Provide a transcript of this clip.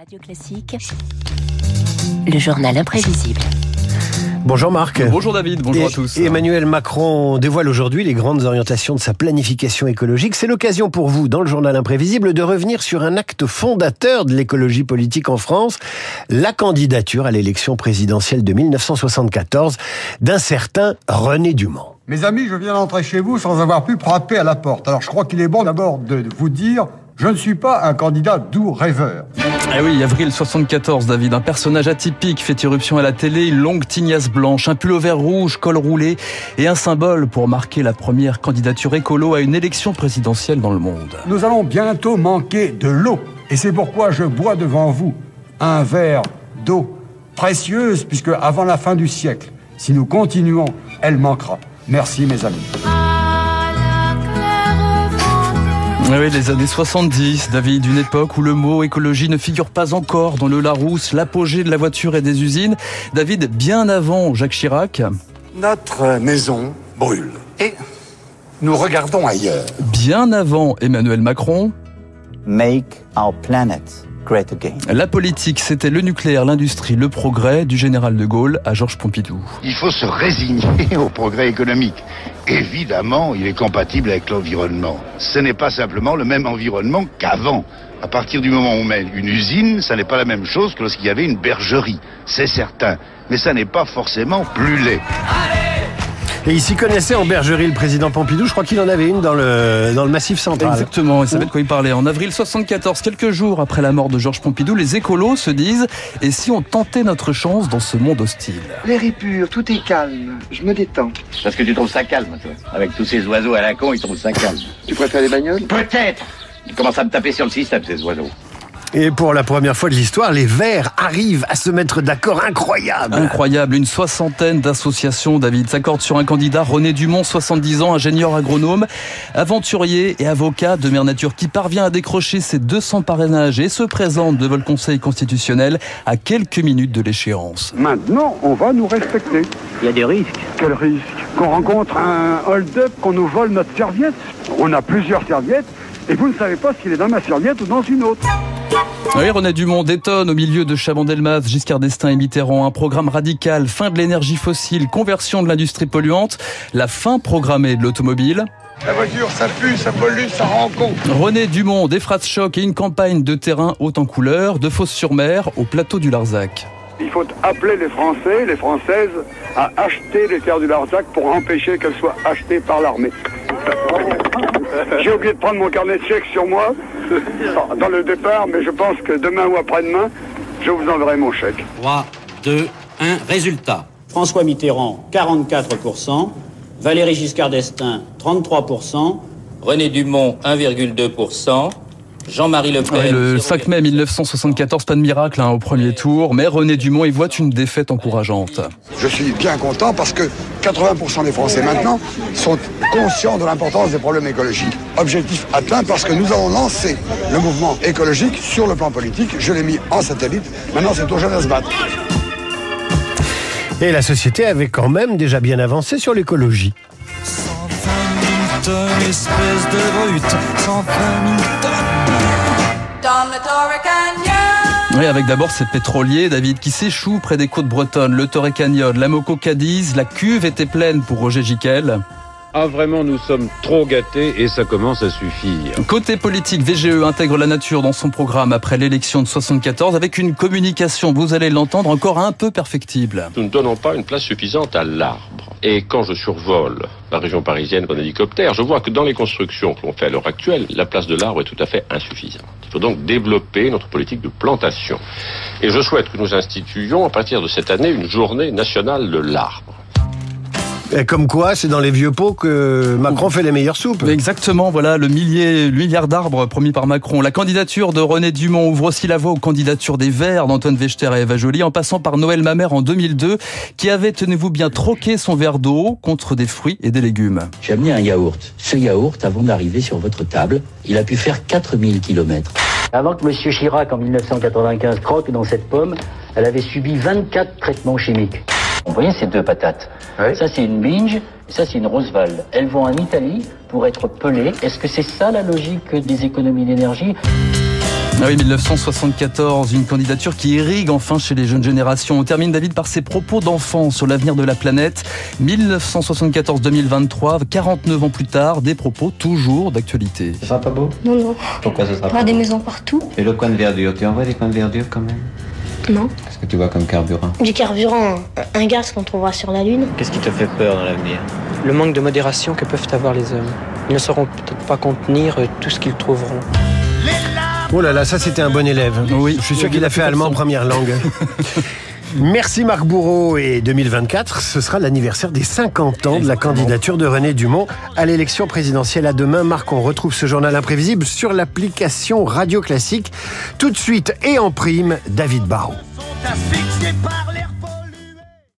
Radio Classique, le journal imprévisible. Bonjour Marc. Bonjour David, bonjour à tous. Emmanuel Macron dévoile aujourd'hui les grandes orientations de sa planification écologique. C'est l'occasion pour vous, dans le journal imprévisible, de revenir sur un acte fondateur de l'écologie politique en France, la candidature à l'élection présidentielle de 1974 d'un certain René Dumont. Mes amis, je viens d'entrer chez vous sans avoir pu frapper à la porte. Alors je crois qu'il est bon d'abord de vous dire je ne suis pas un candidat doux rêveur. Eh oui, avril 74, David, un personnage atypique fait irruption à la télé, une longue tignasse blanche, un pull vert rouge, col roulé et un symbole pour marquer la première candidature écolo à une élection présidentielle dans le monde. Nous allons bientôt manquer de l'eau et c'est pourquoi je bois devant vous un verre d'eau précieuse puisque avant la fin du siècle, si nous continuons, elle manquera. Merci mes amis. Oui, les années 70, David, une époque où le mot écologie ne figure pas encore dans le Larousse, l'apogée de la voiture et des usines. David, bien avant Jacques Chirac. Notre maison brûle et nous regardons ailleurs. Bien avant Emmanuel Macron. Make our planet la politique, c'était le nucléaire, l'industrie, le progrès, du général de Gaulle à Georges Pompidou. Il faut se résigner au progrès économique. Évidemment, il est compatible avec l'environnement. Ce n'est pas simplement le même environnement qu'avant. À partir du moment où on met une usine, ça n'est pas la même chose que lorsqu'il y avait une bergerie. C'est certain. Mais ça n'est pas forcément plus laid. Et il s'y connaissait en bergerie, le président Pompidou. Je crois qu'il en avait une dans le, dans le massif central. Exactement, il savait de quoi il parlait. En avril 74, quelques jours après la mort de Georges Pompidou, les écolos se disent Et si on tentait notre chance dans ce monde hostile? L'air est pur, tout est calme. Je me détends. Parce que tu trouves ça calme, toi. Avec tous ces oiseaux à la con, ils trouvent ça calme. Tu préfères les bagnoles? Peut-être Ils commencent à me taper sur le système, ces oiseaux. Et pour la première fois de l'histoire, les Verts arrivent à se mettre d'accord. Incroyable Incroyable. Une soixantaine d'associations, David, s'accordent sur un candidat, René Dumont, 70 ans, ingénieur agronome, aventurier et avocat de mère nature, qui parvient à décrocher ses 200 parrainages et se présente devant le Conseil constitutionnel à quelques minutes de l'échéance. Maintenant, on va nous respecter. Il y a des risques. Quel risque Qu'on rencontre un hold-up, qu'on nous vole notre serviette? On a plusieurs serviettes et vous ne savez pas s'il est dans ma serviette ou dans une autre. Oui, René Dumont détonne au milieu de Chabandelmas, Giscard d'Estaing et Mitterrand. Un programme radical, fin de l'énergie fossile, conversion de l'industrie polluante, la fin programmée de l'automobile. La voiture, ça pue, ça pollue, ça rend con. René Dumont, des phrases choc et une campagne de terrain haute en couleur, de Fosse-sur-Mer au plateau du Larzac. Il faut appeler les Français, les Françaises, à acheter les terres du Larzac pour empêcher qu'elles soient achetées par l'armée. J'ai oublié de prendre mon carnet de chèques sur moi dans le départ, mais je pense que demain ou après-demain, je vous enverrai mon chèque. 3, 2, 1, résultat. François Mitterrand, 44%, Valéry Giscard d'Estaing, 33%, René Dumont, 1,2%, Jean-Marie Le Pen. le 5 mai 1974, pas de miracle hein, au premier tour, mais René Dumont y voit une défaite encourageante. Je suis bien content parce que 80% des Français maintenant sont conscients de l'importance des problèmes écologiques. Objectif atteint parce que nous avons lancé le mouvement écologique sur le plan politique. Je l'ai mis en satellite. Maintenant, c'est aux jeunes à se battre. Et la société avait quand même déjà bien avancé sur l'écologie. Espèce de oui, avec d'abord ces pétroliers, David, qui s'échouent près des côtes bretonnes, le Torrey Canyon, la Moco Cadiz, la cuve était pleine pour Roger Giquel. Ah vraiment, nous sommes trop gâtés et ça commence à suffire. Côté politique, VGE intègre la nature dans son programme après l'élection de 74 avec une communication, vous allez l'entendre, encore un peu perfectible. Nous ne donnons pas une place suffisante à l'arbre. Et quand je survole la région parisienne en hélicoptère, je vois que dans les constructions que l'on fait à l'heure actuelle, la place de l'arbre est tout à fait insuffisante. Il faut donc développer notre politique de plantation. Et je souhaite que nous instituions à partir de cette année une journée nationale de l'arbre. Et comme quoi, c'est dans les vieux pots que Macron fait les meilleures soupes. Exactement, voilà, le, millier, le milliard d'arbres promis par Macron. La candidature de René Dumont ouvre aussi la voie aux candidatures des Verts d'Antoine Vechter et Eva Joly, en passant par Noël Mamère en 2002, qui avait, tenez-vous bien, troqué son verre d'eau contre des fruits et des légumes. J'ai amené un yaourt. Ce yaourt, avant d'arriver sur votre table, il a pu faire 4000 km. Avant que M. Chirac, en 1995, croque dans cette pomme, elle avait subi 24 traitements chimiques. Vous voyez ces deux patates Ça, c'est une binge, et ça, c'est une Roosevelt. Elles vont en Italie pour être pelées. Est-ce que c'est ça la logique des économies d'énergie? Ah oui, 1974, une candidature qui irrigue enfin chez les jeunes générations. On termine David par ses propos d'enfant sur l'avenir de la planète. 1974-2023, 49 ans plus tard, des propos toujours d'actualité. Ça sera pas beau? Non, non. Pourquoi ça sera aura pas des beau? maisons partout. Et le coin de verdure, tu envoies des coins de verdure quand même? Non. Qu'est-ce que tu vois comme carburant? Du carburant, un gaz qu'on trouvera sur la Lune. Qu'est-ce qui te fait peur dans l'avenir? Le manque de modération que peuvent avoir les hommes. Ils ne sauront peut-être pas contenir euh, tout ce qu'ils trouveront. Oh là là, ça c'était un bon élève. Oui. Je suis sûr qu'il a fait allemand première langue. Merci Marc Bourreau et 2024, ce sera l'anniversaire des 50 ans de la candidature de René Dumont à l'élection présidentielle à demain. Marc, on retrouve ce journal imprévisible sur l'application Radio Classique. Tout de suite et en prime, David Barrault. asphyxiés par l'air